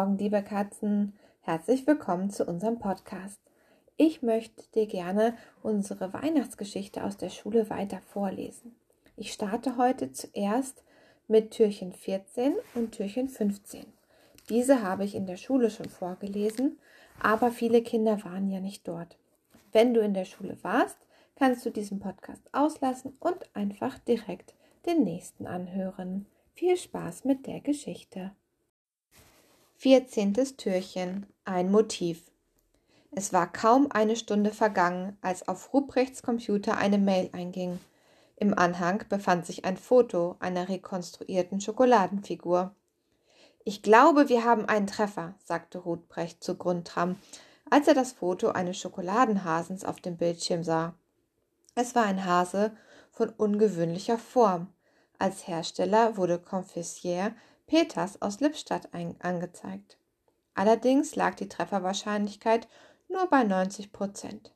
Morgen, liebe Katzen. Herzlich willkommen zu unserem Podcast. Ich möchte dir gerne unsere Weihnachtsgeschichte aus der Schule weiter vorlesen. Ich starte heute zuerst mit Türchen 14 und Türchen 15. Diese habe ich in der Schule schon vorgelesen, aber viele Kinder waren ja nicht dort. Wenn du in der Schule warst, kannst du diesen Podcast auslassen und einfach direkt den nächsten anhören. Viel Spaß mit der Geschichte. Vierzehntes Türchen. Ein Motiv. Es war kaum eine Stunde vergangen, als auf Ruprechts Computer eine Mail einging. Im Anhang befand sich ein Foto einer rekonstruierten Schokoladenfigur. Ich glaube, wir haben einen Treffer, sagte Ruprecht zu Grundtram, als er das Foto eines Schokoladenhasens auf dem Bildschirm sah. Es war ein Hase von ungewöhnlicher Form. Als Hersteller wurde Confissier Peters aus Lippstadt angezeigt. Allerdings lag die Trefferwahrscheinlichkeit nur bei 90 Prozent.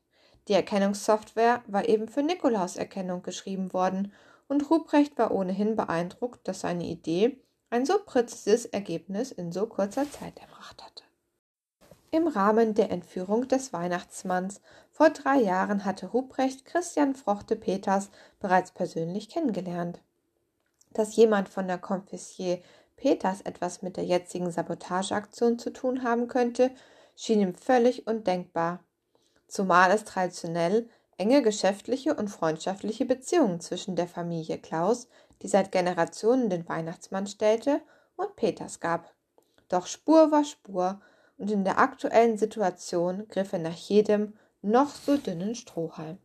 Die Erkennungssoftware war eben für Nikolauserkennung geschrieben worden und Ruprecht war ohnehin beeindruckt, dass seine Idee ein so präzises Ergebnis in so kurzer Zeit erbracht hatte. Im Rahmen der Entführung des Weihnachtsmanns vor drei Jahren hatte Ruprecht Christian Frochte Peters bereits persönlich kennengelernt. Dass jemand von der Confissier Peters etwas mit der jetzigen Sabotageaktion zu tun haben könnte, schien ihm völlig undenkbar, zumal es traditionell enge geschäftliche und freundschaftliche Beziehungen zwischen der Familie Klaus, die seit Generationen den Weihnachtsmann stellte, und Peters gab. Doch Spur war Spur, und in der aktuellen Situation griff er nach jedem noch so dünnen Strohhalm.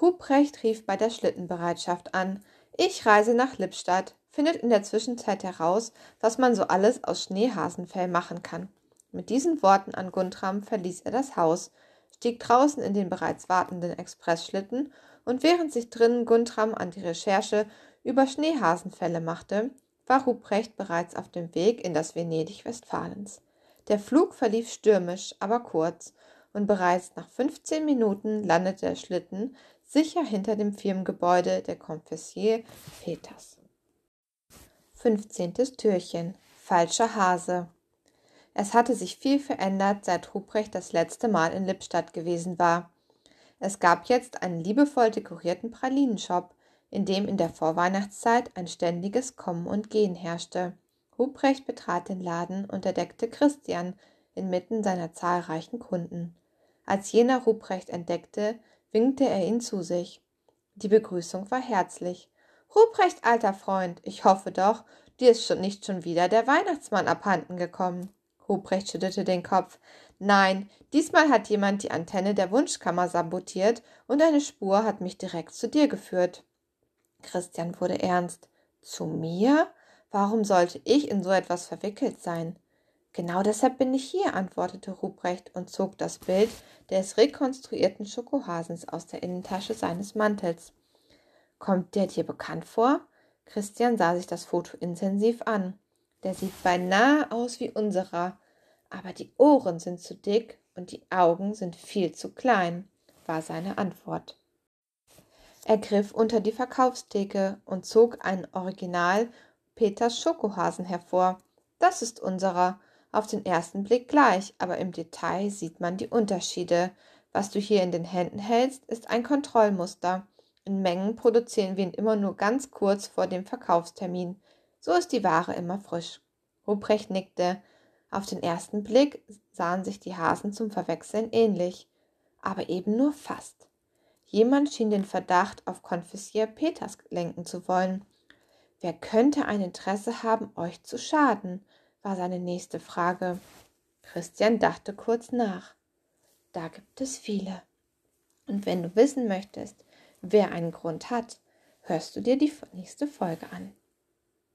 Huprecht rief bei der Schlittenbereitschaft an. Ich reise nach Lippstadt findet in der Zwischenzeit heraus, was man so alles aus Schneehasenfell machen kann. Mit diesen Worten an Guntram verließ er das Haus, stieg draußen in den bereits wartenden Expressschlitten und während sich drinnen Guntram an die Recherche über Schneehasenfälle machte, war Ruprecht bereits auf dem Weg in das Venedig Westfalens. Der Flug verlief stürmisch, aber kurz, und bereits nach 15 Minuten landete der Schlitten sicher hinter dem Firmengebäude der Confessier Peters. 15. Türchen. Falscher Hase. Es hatte sich viel verändert, seit Ruprecht das letzte Mal in Lippstadt gewesen war. Es gab jetzt einen liebevoll dekorierten Pralinenshop, in dem in der Vorweihnachtszeit ein ständiges Kommen und Gehen herrschte. Ruprecht betrat den Laden und entdeckte Christian inmitten seiner zahlreichen Kunden. Als jener Ruprecht entdeckte, winkte er ihn zu sich. Die Begrüßung war herzlich. Ruprecht, alter Freund, ich hoffe doch, dir ist schon nicht schon wieder der Weihnachtsmann abhanden gekommen. Ruprecht schüttelte den Kopf. Nein, diesmal hat jemand die Antenne der Wunschkammer sabotiert und eine Spur hat mich direkt zu dir geführt. Christian wurde ernst. Zu mir? Warum sollte ich in so etwas verwickelt sein? Genau deshalb bin ich hier, antwortete Ruprecht und zog das Bild des rekonstruierten Schokohasens aus der Innentasche seines Mantels. Kommt der dir bekannt vor? Christian sah sich das Foto intensiv an. Der sieht beinahe aus wie unserer, aber die Ohren sind zu dick und die Augen sind viel zu klein, war seine Antwort. Er griff unter die Verkaufstheke und zog ein Original Peters Schokohasen hervor. Das ist unserer. Auf den ersten Blick gleich, aber im Detail sieht man die Unterschiede. Was du hier in den Händen hältst, ist ein Kontrollmuster. In Mengen produzieren wir ihn immer nur ganz kurz vor dem Verkaufstermin. So ist die Ware immer frisch. Ruprecht nickte. Auf den ersten Blick sahen sich die Hasen zum Verwechseln ähnlich, aber eben nur fast. Jemand schien den Verdacht auf Konfissier Peters lenken zu wollen. Wer könnte ein Interesse haben, euch zu schaden? war seine nächste Frage. Christian dachte kurz nach. Da gibt es viele. Und wenn du wissen möchtest, wer einen Grund hat, hörst du dir die nächste Folge an.